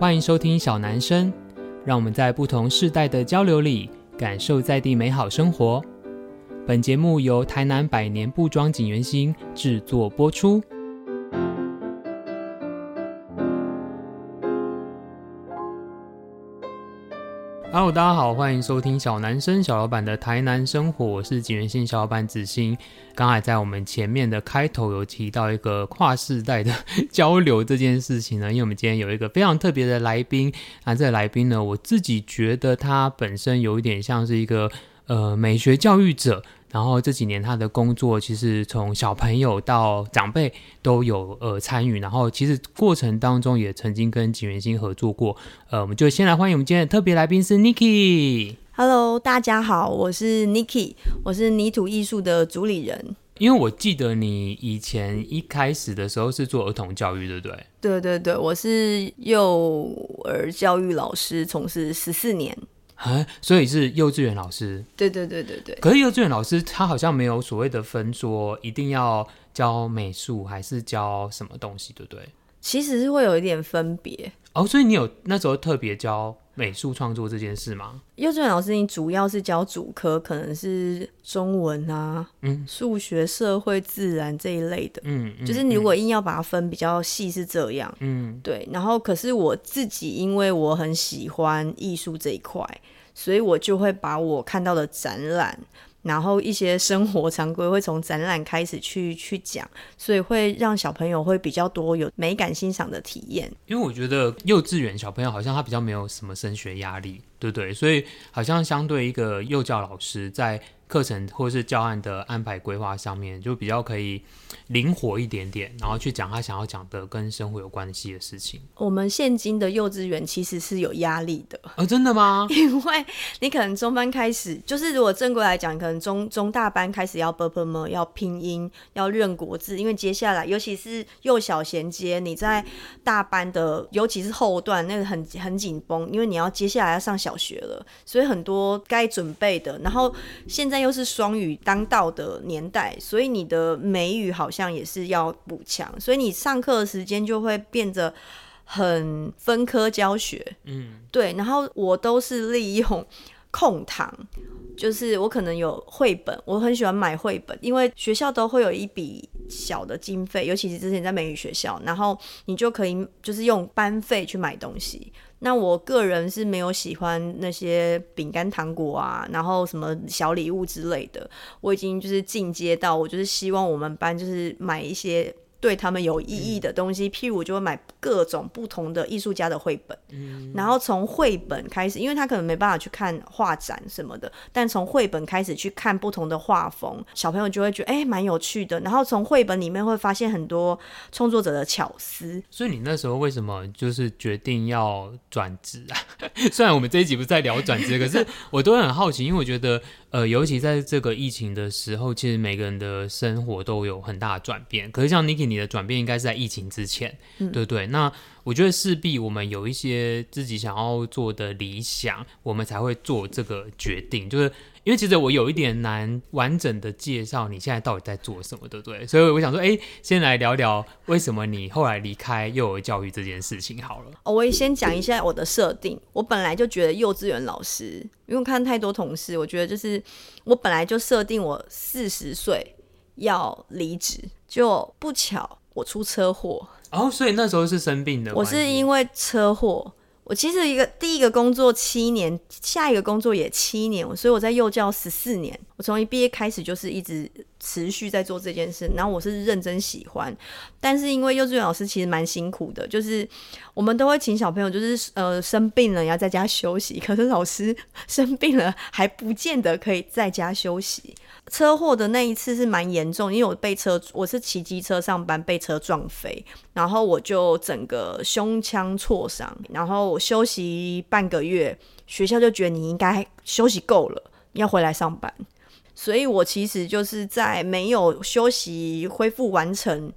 欢迎收听小男生，让我们在不同世代的交流里，感受在地美好生活。本节目由台南百年布庄锦源兴制作播出。Hello，大家好，欢迎收听小男生小老板的台南生活，我是景元信小老板子欣。刚才在我们前面的开头有提到一个跨世代的交流这件事情呢，因为我们今天有一个非常特别的来宾，那这个来宾呢，我自己觉得他本身有一点像是一个呃美学教育者。然后这几年他的工作其实从小朋友到长辈都有呃参与，然后其实过程当中也曾经跟景元星合作过。呃，我们就先来欢迎我们今天的特别来宾是 Niki。Hello，大家好，我是 Niki，我是泥土艺术的主理人。因为我记得你以前一开始的时候是做儿童教育，对不对？对对对，我是幼儿教育老师，从事十四年。啊，所以是幼稚园老师。对对对对对。可是幼稚园老师他好像没有所谓的分，说一定要教美术还是教什么东西，对不对？其实是会有一点分别。哦，所以你有那时候特别教美术创作这件事吗？幼稚园老师，你主要是教主科，可能是中文啊，嗯，数学、社会、自然这一类的，嗯，嗯，就是你如果硬要把它分比较细是这样，嗯，对。然后，可是我自己因为我很喜欢艺术这一块，所以我就会把我看到的展览。然后一些生活常规会从展览开始去去讲，所以会让小朋友会比较多有美感欣赏的体验。因为我觉得幼稚园小朋友好像他比较没有什么升学压力，对不对？所以好像相对一个幼教老师，在课程或是教案的安排规划上面，就比较可以灵活一点点，然后去讲他想要讲的跟生活有关系的事情。我们现今的幼稚园其实是有压力的啊，真的吗？因为你可能中班开始，就是如果正规来讲，可能中中大班开始要 bopmo 要拼音要认国字，因为接下来尤其是幼小衔接，你在大班的尤其是后段那个很很紧绷，因为你要接下来要上小。学了，所以很多该准备的，然后现在。又是双语当道的年代，所以你的美语好像也是要补强，所以你上课的时间就会变得很分科教学。嗯，对。然后我都是利用空堂，就是我可能有绘本，我很喜欢买绘本，因为学校都会有一笔小的经费，尤其是之前在美语学校，然后你就可以就是用班费去买东西。那我个人是没有喜欢那些饼干、糖果啊，然后什么小礼物之类的。我已经就是进阶到，我就是希望我们班就是买一些。对他们有意义的东西，譬如我就会买各种不同的艺术家的绘本，嗯，然后从绘本开始，因为他可能没办法去看画展什么的，但从绘本开始去看不同的画风，小朋友就会觉得哎，蛮有趣的。然后从绘本里面会发现很多创作者的巧思。所以你那时候为什么就是决定要转职啊？虽然我们这一集不是在聊转职，可是我都很好奇，因为我觉得。呃，尤其在这个疫情的时候，其实每个人的生活都有很大的转变。可是像 Niki，你的转变应该是在疫情之前，嗯、对不对？那我觉得势必我们有一些自己想要做的理想，我们才会做这个决定。就是因为其实我有一点难完整的介绍你现在到底在做什么，对不对？所以我想说，哎，先来聊聊为什么你后来离开幼儿教育这件事情好了。哦，我也先讲一下我的设定。我本来就觉得幼稚园老师，因为看太多同事，我觉得就是我本来就设定我四十岁要离职，就不巧我出车祸。哦，所以那时候是生病的。我是因为车祸，我其实一个第一个工作七年，下一个工作也七年，所以我在幼教十四年。我从一毕业开始就是一直持续在做这件事，然后我是认真喜欢。但是因为幼稚园老师其实蛮辛苦的，就是我们都会请小朋友，就是呃生病了要在家休息，可是老师 生病了还不见得可以在家休息。车祸的那一次是蛮严重，因为我被车，我是骑机车上班被车撞飞，然后我就整个胸腔挫伤，然后我休息半个月，学校就觉得你应该休息够了，要回来上班，所以我其实就是在没有休息恢复完成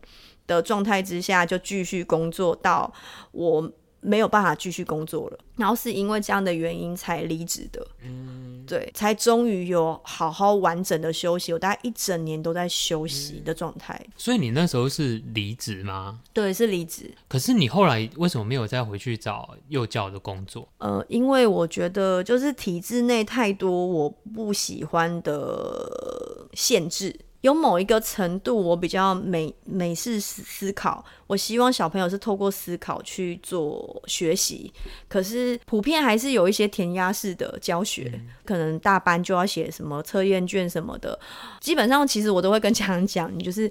的状态之下，就继续工作到我没有办法继续工作了，然后是因为这样的原因才离职的。嗯，对，才终于有好好完整的休息。我大概一整年都在休息的状态。嗯。所以你那时候是离职吗？对，是离职。可是你后来为什么没有再回去找幼教的工作？呃，因为我觉得就是体制内太多我不喜欢的限制。有某一个程度，我比较美美式思思考，我希望小朋友是透过思考去做学习。可是普遍还是有一些填鸭式的教学，嗯、可能大班就要写什么测验卷什么的。基本上，其实我都会跟家长讲，你就是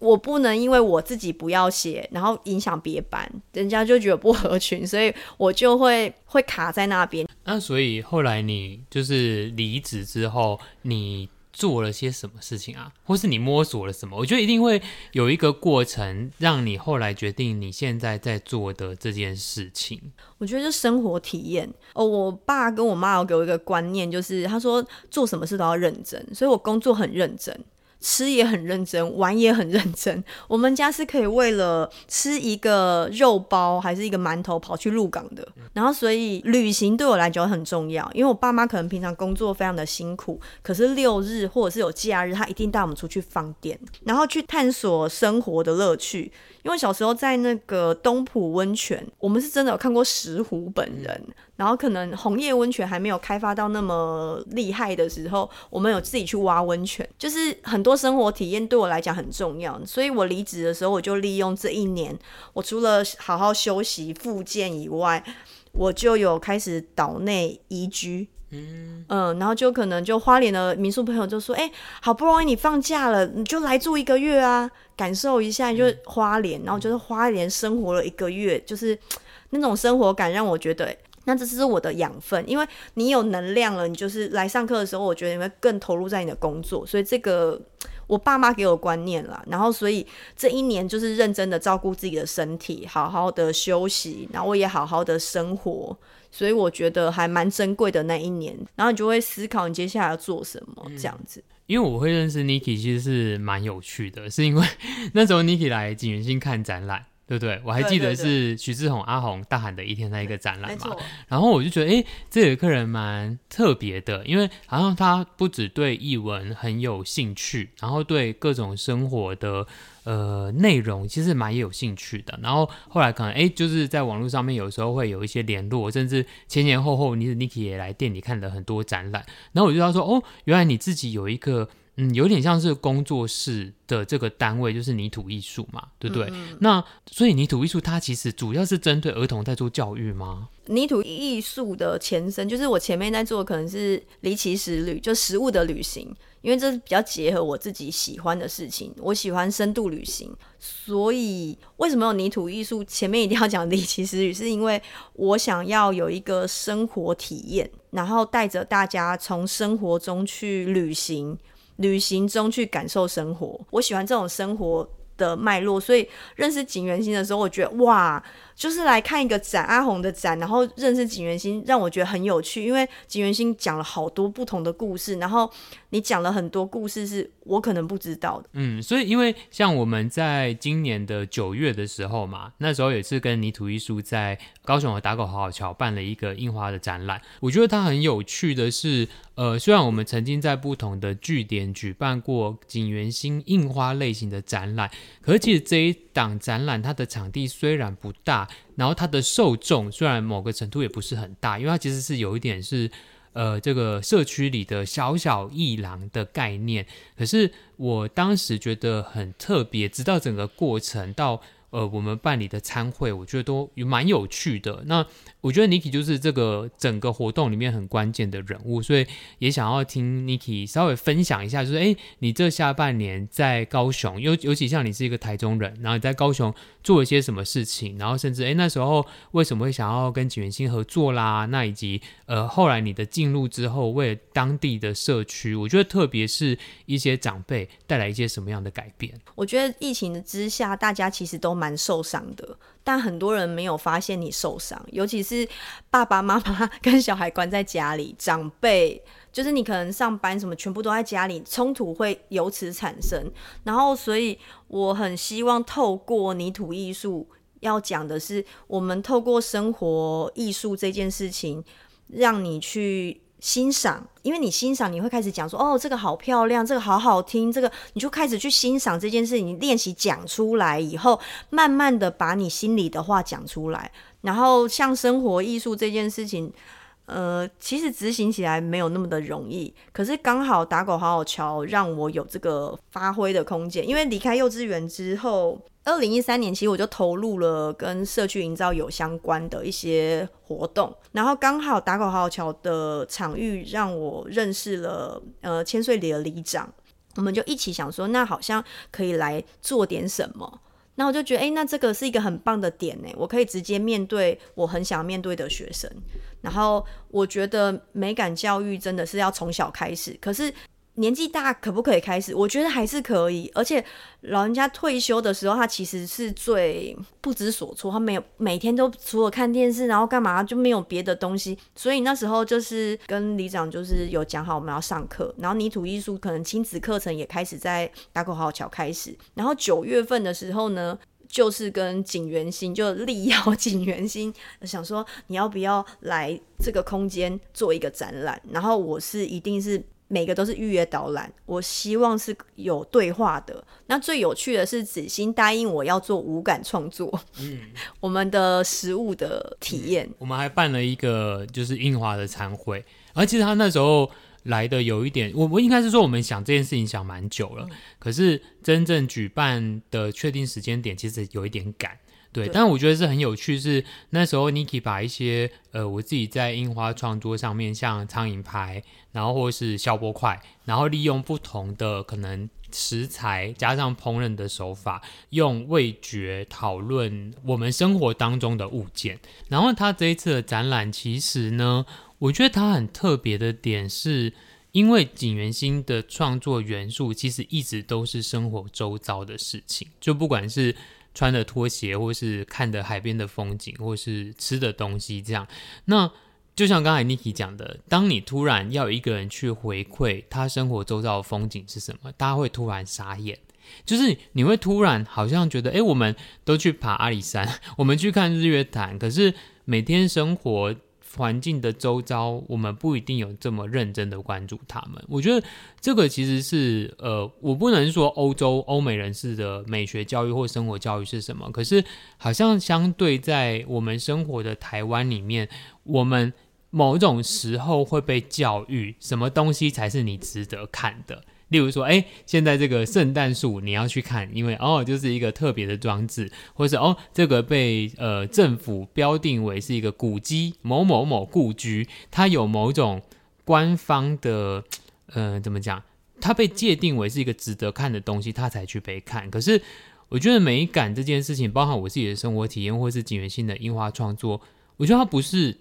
我不能因为我自己不要写，然后影响别班，人家就觉得不合群，所以我就会会卡在那边。那所以后来你就是离职之后，你。做了些什么事情啊？或是你摸索了什么？我觉得一定会有一个过程，让你后来决定你现在在做的这件事情。我觉得是生活体验哦。我爸跟我妈有给我一个观念，就是他说做什么事都要认真，所以我工作很认真。吃也很认真，玩也很认真。我们家是可以为了吃一个肉包还是一个馒头跑去鹿港的。然后，所以旅行对我来讲很重要，因为我爸妈可能平常工作非常的辛苦，可是六日或者是有假日，他一定带我们出去放电，然后去探索生活的乐趣。因为小时候在那个东埔温泉，我们是真的有看过石虎本人。然后可能红叶温泉还没有开发到那么厉害的时候，我们有自己去挖温泉，就是很多生活体验对我来讲很重要。所以我离职的时候，我就利用这一年，我除了好好休息复健以外，我就有开始岛内移居。嗯嗯，然后就可能就花莲的民宿朋友就说：“哎，好不容易你放假了，你就来住一个月啊，感受一下，就花莲。”然后就是花莲生活了一个月，就是那种生活感让我觉得。那这是我的养分，因为你有能量了，你就是来上课的时候，我觉得你会更投入在你的工作。所以这个我爸妈给我观念啦，然后所以这一年就是认真的照顾自己的身体，好好的休息，然后我也好好的生活。所以我觉得还蛮珍贵的那一年，然后你就会思考你接下来要做什么这样子。因为我会认识 Niki 其实是蛮有趣的，是因为 那时候 Niki 来景元星看展览。对不对？我还记得是徐志宏阿宏大喊的一天那一个展览嘛，然后我就觉得，哎，这个客人蛮特别的，因为好像他不只对译文很有兴趣，然后对各种生活的呃内容其实蛮有兴趣的。然后后来可能哎，就是在网络上面有时候会有一些联络，甚至前前后后，你 Niki 也来店里看了很多展览。然后我就要说，哦，原来你自己有一个。嗯，有点像是工作室的这个单位，就是泥土艺术嘛，对不对？嗯、那所以泥土艺术它其实主要是针对儿童在做教育吗？泥土艺术的前身就是我前面在做，可能是离奇食旅，就食物的旅行，因为这是比较结合我自己喜欢的事情。我喜欢深度旅行，所以为什么有泥土艺术？前面一定要讲离奇食旅，是因为我想要有一个生活体验，然后带着大家从生活中去旅行。旅行中去感受生活，我喜欢这种生活的脉络，所以认识景元星的时候，我觉得哇。就是来看一个展，阿红的展，然后认识景元兴，让我觉得很有趣，因为景元兴讲了好多不同的故事，然后你讲了很多故事是我可能不知道的。嗯，所以因为像我们在今年的九月的时候嘛，那时候也是跟泥土艺术在高雄的打狗好好桥办了一个印花的展览。我觉得它很有趣的是，呃，虽然我们曾经在不同的据点举办过景元兴印花类型的展览，可是其实这一档展览它的场地虽然不大。然后它的受众虽然某个程度也不是很大，因为它其实是有一点是，呃，这个社区里的小小一廊的概念。可是我当时觉得很特别，直到整个过程到。呃，我们办理的餐会，我觉得都蛮有趣的。那我觉得 Niki 就是这个整个活动里面很关键的人物，所以也想要听 Niki 稍微分享一下，就是诶，你这下半年在高雄，尤尤其像你是一个台中人，然后你在高雄做了些什么事情，然后甚至诶那时候为什么会想要跟景元兴合作啦？那以及呃后来你的进入之后，为了当地的社区，我觉得特别是一些长辈带来一些什么样的改变？我觉得疫情之下，大家其实都蛮受伤的，但很多人没有发现你受伤，尤其是爸爸妈妈跟小孩关在家里，长辈就是你可能上班什么全部都在家里，冲突会由此产生。然后，所以我很希望透过泥土艺术。要讲的是，我们透过生活艺术这件事情，让你去欣赏，因为你欣赏，你会开始讲说，哦，这个好漂亮，这个好好听，这个你就开始去欣赏这件事情。你练习讲出来以后，慢慢的把你心里的话讲出来。然后像生活艺术这件事情，呃，其实执行起来没有那么的容易。可是刚好打狗好好瞧，让我有这个发挥的空间。因为离开幼稚园之后。二零一三年，其实我就投入了跟社区营造有相关的一些活动，然后刚好打狗好好瞧的场域让我认识了呃千岁里的里长，我们就一起想说，那好像可以来做点什么。那我就觉得，哎，那这个是一个很棒的点呢，我可以直接面对我很想面对的学生。然后我觉得美感教育真的是要从小开始，可是。年纪大可不可以开始？我觉得还是可以，而且老人家退休的时候，他其实是最不知所措，他没有每天都除了看电视，然后干嘛就没有别的东西。所以那时候就是跟里长就是有讲好我们要上课，然后泥土艺术可能亲子课程也开始在打口号桥开始。然后九月份的时候呢，就是跟景元兴就力邀景元兴，想说你要不要来这个空间做一个展览？然后我是一定是。每个都是预约导览，我希望是有对话的。那最有趣的是子欣答应我要做五感创作，嗯，我们的实物的体验，嗯。我们还办了一个就是印华的餐会，而其实他那时候来的有一点，我我应该是说我们想这件事情想蛮久了，嗯，可是真正举办的确定时间点其实有一点赶。对，但我觉得是很有趣，是那时候 Niki 把一些呃我自己在樱花创作上面，像苍蝇拍，然后或是消波块，然后利用不同的可能食材加上烹饪的手法，用味觉讨论我们生活当中的物件。然后他这一次的展览，其实呢，我觉得他很特别的点是，因为景元星的创作元素其实一直都是生活周遭的事情，就不管是。穿的拖鞋，或是看的海边的风景，或是吃的东西，这样。那就像刚才 Niki 讲的，当你突然要一个人去回馈他生活周遭的风景是什么，大家会突然傻眼，就是你会突然好像觉得，哎，我们都去爬阿里山，我们去看日月潭，可是每天生活。环境的周遭，我们不一定有这么认真的关注他们。我觉得这个其实是呃，我不能说欧洲欧美人士的美学教育或生活教育是什么，可是好像相对在我们生活的台湾里面，我们某种时候会被教育什么东西才是你值得看的。例如说，哎，现在这个圣诞树你要去看，因为哦，就是一个特别的装置，或是哦，这个被呃政府标定为是一个古迹，某某某故居，它有某种官方的呃怎么讲，它被界定为是一个值得看的东西，它才去被看。可是我觉得美感这件事情，包含我自己的生活体验，或是锦源兴的樱花创作，我觉得它不是。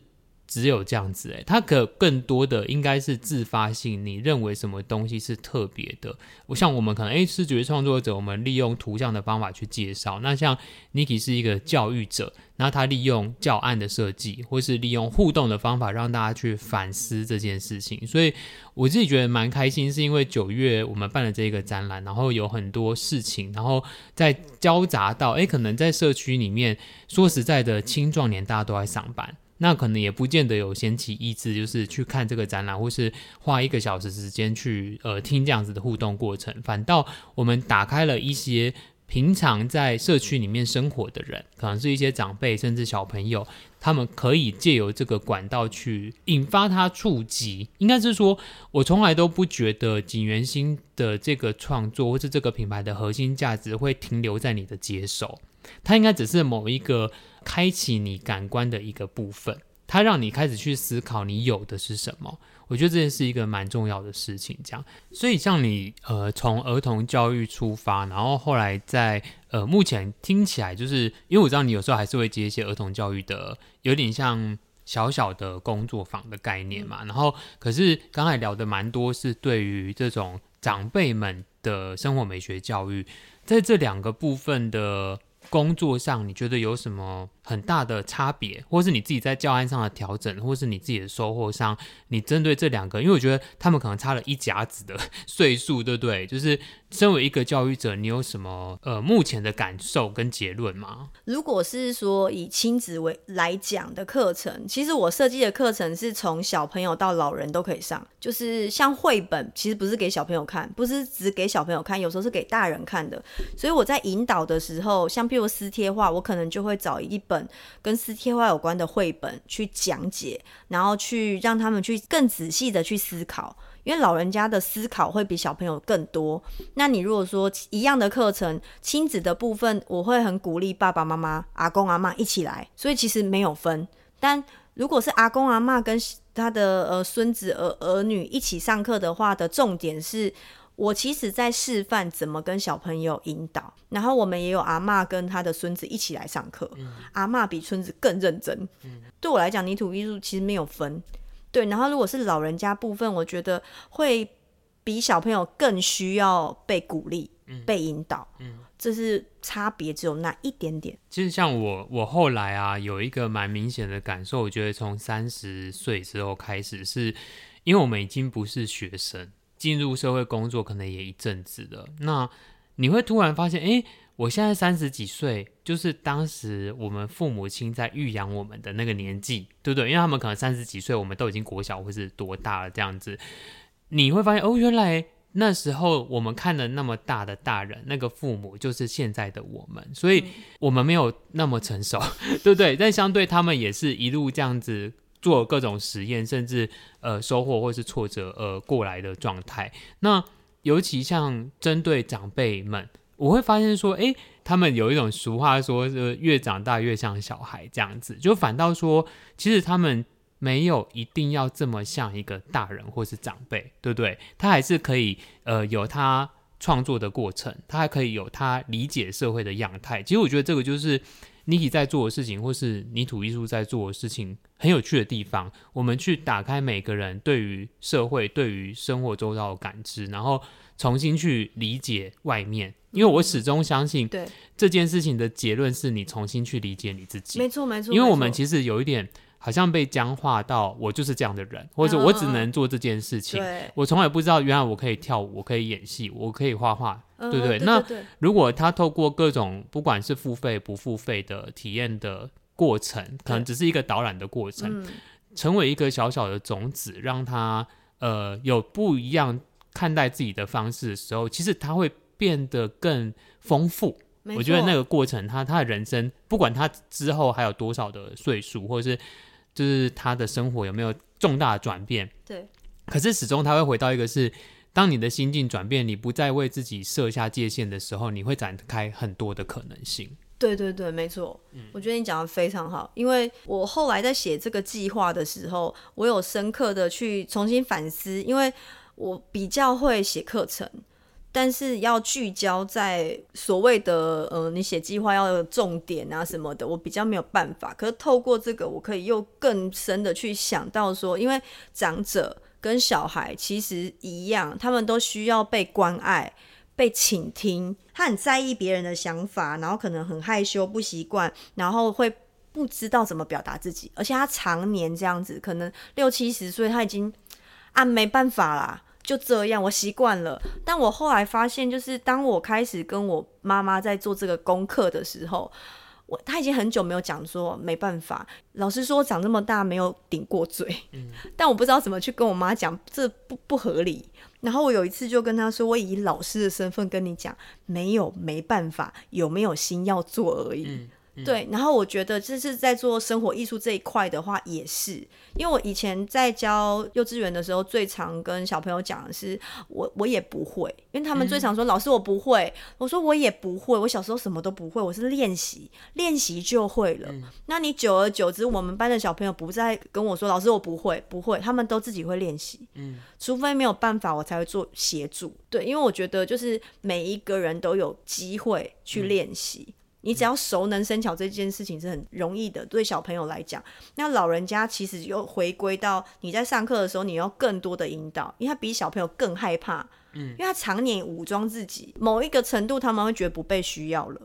只有这样子诶，它可更多的应该是自发性。你认为什么东西是特别的？我像我们可能诶，视觉创作者，我们利用图像的方法去介绍。那像 Niki 是一个教育者，那他利用教案的设计，或是利用互动的方法，让大家去反思这件事情。所以我自己觉得蛮开心，是因为九月我们办了这个展览，然后有很多事情，然后在交杂到诶，可能在社区里面，说实在的，青壮年大家都在上班。那可能也不见得有闲情逸致，就是去看这个展览，或是花一个小时时间去呃听这样子的互动过程。反倒我们打开了一些平常在社区里面生活的人，可能是一些长辈，甚至小朋友，他们可以借由这个管道去引发他触及。应该是说，我从来都不觉得锦源星的这个创作，或是这个品牌的核心价值会停留在你的接受。它应该只是某一个开启你感官的一个部分，它让你开始去思考你有的是什么。我觉得这件是一个蛮重要的事情。这样，所以像你呃从儿童教育出发，然后后来在呃目前听起来，就是因为我知道你有时候还是会接一些儿童教育的，有点像小小的工作坊的概念嘛。然后可是刚才聊的蛮多是对于这种长辈们的生活美学教育，在这两个部分的。工作上，你觉得有什么很大的差别，或是你自己在教案上的调整，或是你自己的收获上，你针对这两个，因为我觉得他们可能差了一甲子的 岁数，对不对？就是身为一个教育者，你有什么呃目前的感受跟结论吗？如果是说以亲子为来讲的课程，其实我设计的课程是从小朋友到老人都可以上，就是像绘本，其实不是给小朋友看，不是只给小朋友看，有时候是给大人看的。所以我在引导的时候，像譬如撕贴画，我可能就会找一本。跟撕贴画有关的绘本去讲解，然后去让他们去更仔细的去思考，因为老人家的思考会比小朋友更多。那你如果说一样的课程，亲子的部分，我会很鼓励爸爸妈妈、阿公阿嬷一起来，所以其实没有分。但如果是阿公阿嬷跟他的呃孙子儿儿女一起上课的话，的重点是。我其实在示范怎么跟小朋友引导，然后我们也有阿妈跟他的孙子一起来上课，嗯、阿妈比孙子更认真。嗯、对我来讲，泥土艺术其实没有分，对。然后如果是老人家部分，我觉得会比小朋友更需要被鼓励、嗯、被引导，嗯，这是差别，只有那一点点。其实像我，我后来啊有一个蛮明显的感受，我觉得从三十岁之后开始是，是因为我们已经不是学生。进入社会工作可能也一阵子了，那你会突然发现，诶，我现在三十几岁，就是当时我们父母亲在育养我们的那个年纪，对不对？因为他们可能三十几岁，我们都已经国小或是多大了这样子，你会发现，哦，原来那时候我们看了那么大的大人，那个父母就是现在的我们，所以我们没有那么成熟，对不对？但相对他们也是一路这样子。做各种实验，甚至呃收获或是挫折呃过来的状态。那尤其像针对长辈们，我会发现说，诶，他们有一种俗话说，是越长大越像小孩这样子。就反倒说，其实他们没有一定要这么像一个大人或是长辈，对不对？他还是可以呃有他创作的过程，他还可以有他理解社会的样态。其实我觉得这个就是。Niki 在做的事情，或是泥土艺术在做的事情，很有趣的地方。我们去打开每个人对于社会、对于生活周遭的感知，然后重新去理解外面。因为我始终相信，对这件事情的结论是你重新去理解你自己。没错，没错。因为我们其实有一点。好像被僵化到我就是这样的人，或者我只能做这件事情。嗯、我从来不知道，原来我可以跳舞，我可以演戏，我可以画画，嗯、对不对？那如果他透过各种不管是付费不付费的体验的过程，可能只是一个导览的过程，嗯、成为一个小小的种子，让他呃有不一样看待自己的方式的时候，其实他会变得更丰富。我觉得那个过程他，他他的人生，不管他之后还有多少的岁数，或者是。就是他的生活有没有重大的转变？对。可是始终他会回到一个是，当你的心境转变，你不再为自己设下界限的时候，你会展开很多的可能性。对对对，没错。嗯，我觉得你讲的非常好，因为我后来在写这个计划的时候，我有深刻的去重新反思，因为我比较会写课程。但是要聚焦在所谓的呃，你写计划要有重点啊什么的，我比较没有办法。可是透过这个，我可以又更深的去想到说，因为长者跟小孩其实一样，他们都需要被关爱、被倾听。他很在意别人的想法，然后可能很害羞、不习惯，然后会不知道怎么表达自己。而且他常年这样子，可能六七十岁，他已经啊没办法啦。就这样，我习惯了。但我后来发现，就是当我开始跟我妈妈在做这个功课的时候，我他已经很久没有讲说没办法。老实说，我长这么大没有顶过嘴，嗯、但我不知道怎么去跟我妈讲，这不不合理。然后我有一次就跟他说，我以老师的身份跟你讲，没有没办法，有没有心要做而已。嗯对，然后我觉得这是在做生活艺术这一块的话，也是，因为我以前在教幼稚园的时候，最常跟小朋友讲的是，我我也不会，因为他们最常说、嗯、老师我不会，我说我也不会，我小时候什么都不会，我是练习练习就会了。嗯、那你久而久之，我们班的小朋友不再跟我说老师我不会不会，他们都自己会练习，嗯，除非没有办法，我才会做协助。对，因为我觉得就是每一个人都有机会去练习。嗯你只要熟能生巧这件事情是很容易的，对小朋友来讲。那老人家其实又回归到你在上课的时候，你要更多的引导，因为他比小朋友更害怕，嗯，因为他常年武装自己，某一个程度他们会觉得不被需要了。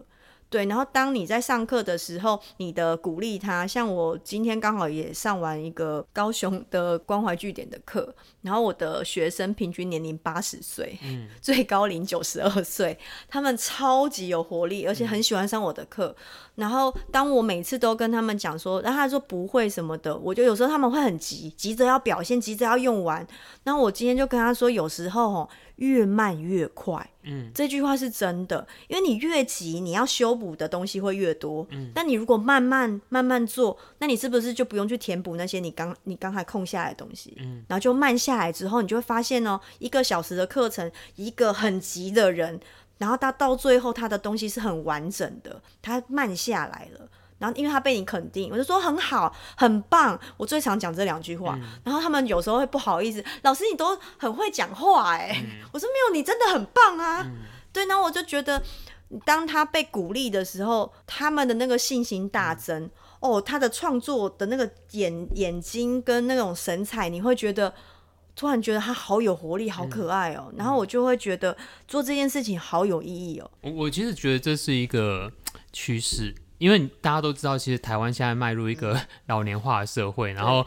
对，然后当你在上课的时候，你的鼓励他，像我今天刚好也上完一个高雄的关怀据点的课，然后我的学生平均年龄八十岁，嗯，最高龄九十二岁，他们超级有活力，而且很喜欢上我的课。嗯、然后当我每次都跟他们讲说，然后他说不会什么的，我就有时候他们会很急，急着要表现，急着要用完。然后我今天就跟他说，有时候哦。越慢越快，嗯，这句话是真的，因为你越急，你要修补的东西会越多，嗯，但你如果慢慢慢慢做，那你是不是就不用去填补那些你刚你刚才空下来的东西，嗯，然后就慢下来之后，你就会发现哦，一个小时的课程，一个很急的人，然后他到最后他的东西是很完整的，他慢下来了。然后，因为他被你肯定，我就说很好，很棒。我最常讲这两句话。嗯、然后他们有时候会不好意思，老师你都很会讲话哎。嗯、我说没有，你真的很棒啊。嗯、对，然后我就觉得，当他被鼓励的时候，他们的那个信心大增。嗯、哦，他的创作的那个眼眼睛跟那种神采，你会觉得突然觉得他好有活力，好可爱哦。嗯、然后我就会觉得做这件事情好有意义哦。我我其实觉得这是一个趋势。因为大家都知道，其实台湾现在迈入一个 老年化的社会，然后，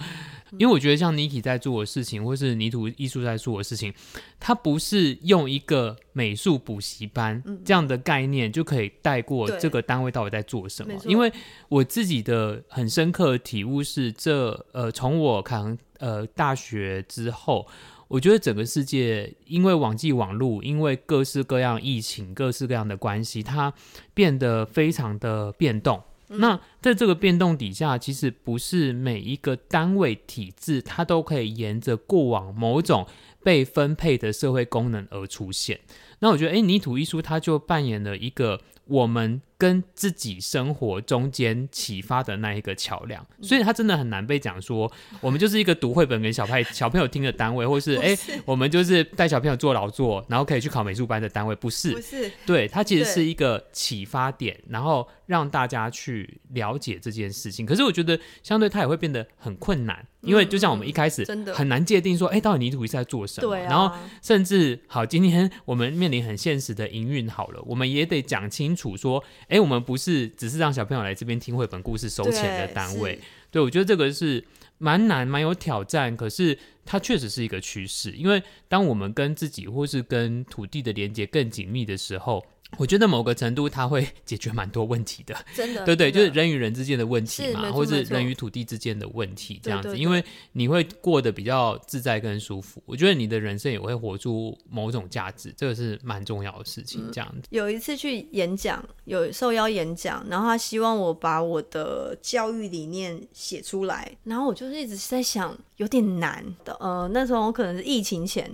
因为我觉得像 Niki 在做的事情，或是泥土艺术在做的事情，它不是用一个美术补习班这样的概念就可以带过这个单位到底在做什么。因为我自己的很深刻的体悟是这，这呃，从我考呃大学之后。我觉得整个世界因为网际网络，因为各式各样疫情、各式各样的关系，它变得非常的变动。嗯、那在这个变动底下，其实不是每一个单位体制，它都可以沿着过往某种被分配的社会功能而出现。那我觉得，诶，泥土艺术它就扮演了一个。我们跟自己生活中间启发的那一个桥梁，所以它真的很难被讲说，我们就是一个读绘本给小派 小朋友听的单位，或是哎，我们就是带小朋友做劳作，然后可以去考美术班的单位，不是？不是，对，它其实是一个启发点，然后让大家去了解这件事情。可是我觉得，相对它也会变得很困难。因为就像我们一开始很难界定说，哎、嗯，到底泥土在做什么？对啊、然后甚至好，今天我们面临很现实的营运好了，我们也得讲清楚说，哎，我们不是只是让小朋友来这边听绘本故事收钱的单位。对，对，我觉得这个是蛮难、蛮有挑战，可是它确实是一个趋势。因为当我们跟自己或是跟土地的连接更紧密的时候。我觉得某个程度，它会解决蛮多问题的，真的，对对，就是人与人之间的问题嘛，或者是人与土地之间的问题这样子，因为你会过得比较自在跟舒服。我觉得你的人生也会活出某种价值，这个是蛮重要的事情。这样子，有一次去演讲，有受邀演讲，然后他希望我把我的教育理念写出来，然后我就是一直在想，有点难的。呃，那时候我可能是疫情前，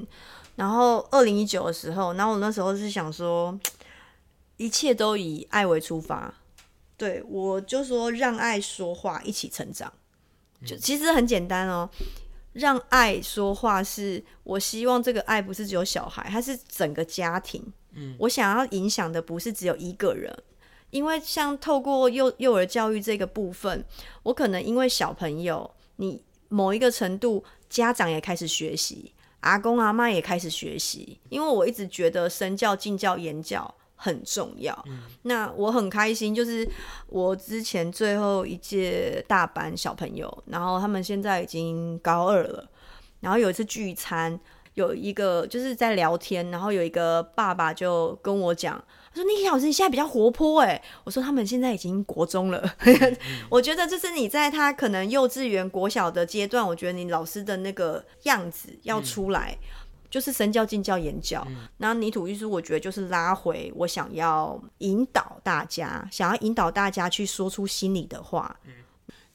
然后二零一九的时候，然后我那时候是想说。一切都以爱为出发，对，我就说让爱说话，一起成长。就其实很简单哦，让爱说话是我希望这个爱不是只有小孩，它是整个家庭。嗯，我想要影响的不是只有一个人，因为像透过幼幼儿教育这个部分，我可能因为小朋友，你某一个程度，家长也开始学习，阿公阿妈也开始学习，因为我一直觉得身教、敬教、言教。很重要。嗯、那我很开心，就是我之前最后一届大班小朋友，然后他们现在已经高二了。然后有一次聚餐，有一个就是在聊天，然后有一个爸爸就跟我讲，他说：“Niki 老师，你现在比较活泼。”哎，我说他们现在已经国中了。嗯、我觉得这是你在他可能幼稚园、国小的阶段，我觉得你老师的那个样子要出来。嗯就是身教、近教、言教，那、嗯泥土艺术，我觉得就是拉回我想要引导大家，想要引导大家去说出心里的话。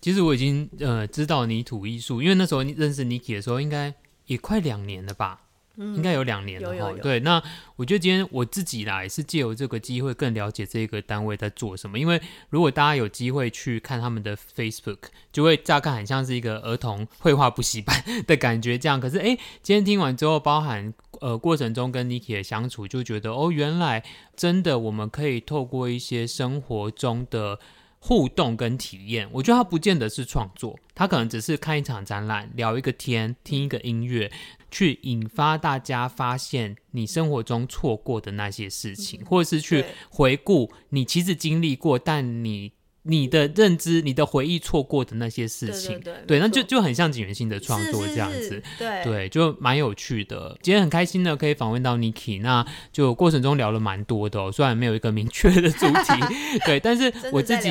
其实我已经呃知道泥土艺术，因为那时候认识 Niki 的时候，应该也快两年了吧。应该有两年了哈，对，那我觉得今天我自己啦，也是借由这个机会更了解这个单位在做什么。因为如果大家有机会去看他们的 Facebook，就会乍看很像是一个儿童绘画补习班的感觉这样。可是哎，今天听完之后，包含呃过程中跟 Niki 的相处，就觉得哦，原来真的我们可以透过一些生活中的互动跟体验。我觉得它不见得是创作，它可能只是看一场展览，聊一个天，听一个音乐，去引发大家发现你生活中错过的那些事情，嗯、或者是去回顾你其实经历过，但你。你的认知、你的回忆错过的那些事情，对，对，对，对，那就就很像锦源兴的创作这样子，是是是对，对，就蛮有趣的。今天很开心的。可以访问到 Niki，那就过程中聊了蛮多的、哦，虽然没有一个明确的主题，对，但是我自己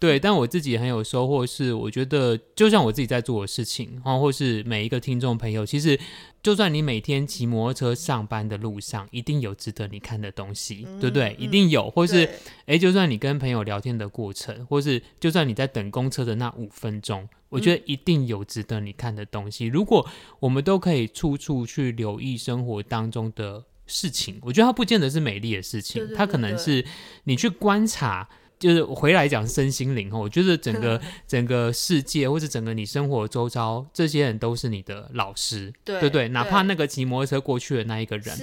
对，但我自己很有收获，是我觉得就像我自己在做的事情，然后或是每一个听众朋友，其实。就算你每天骑摩托车上班的路上，一定有值得你看的东西，嗯、对不对？一定有，或是诶，就算你跟朋友聊天的过程，或是就算你在等公车的那五分钟，我觉得一定有值得你看的东西。嗯、如果我们都可以处处去留意生活当中的事情，我觉得它不见得是美丽的事情，对对对对，它可能是你去观察。就是回来讲身心灵，我觉得整个 整个世界，或者整个你生活周遭，这些人都是你的老师，对不对？哪怕那个骑摩托车过去的那一个人。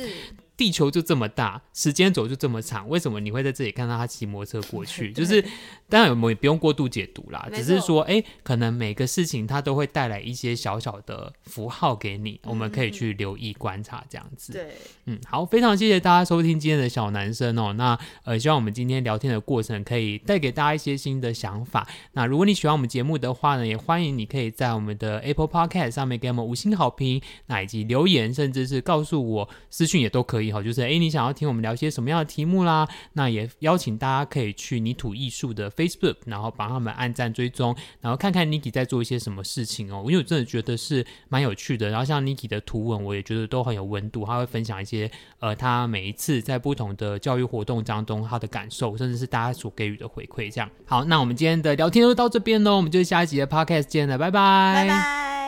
地球就这么大，时间轴就这么长，为什么你会在这里看到他骑摩托车过去？就是当然我们也不用过度解读啦，只是说，哎、欸，可能每个事情它都会带来一些小小的符号给你，嗯、我们可以去留意观察这样子。对，嗯，好，非常谢谢大家收听今天的小男生哦。那呃，希望我们今天聊天的过程可以带给大家一些新的想法。那如果你喜欢我们节目的话呢，也欢迎你可以在我们的 Apple Podcast 上面给我们五星好评，那以及留言，甚至是告诉我私讯也都可以。哈，就是诶，你想要听我们聊些什么样的题目啦？那也邀请大家可以去泥土艺术的 Facebook，然后帮他们按赞追踪，然后看看 Niki 在做一些什么事情哦。因为我真的觉得是蛮有趣的。然后像 Niki 的图文，我也觉得都很有温度。他会分享一些呃，他每一次在不同的教育活动当中他的感受，甚至是大家所给予的回馈。这样好，那我们今天的聊天就到这边喽，我们就下一集的 Podcast 见了，拜拜。拜拜。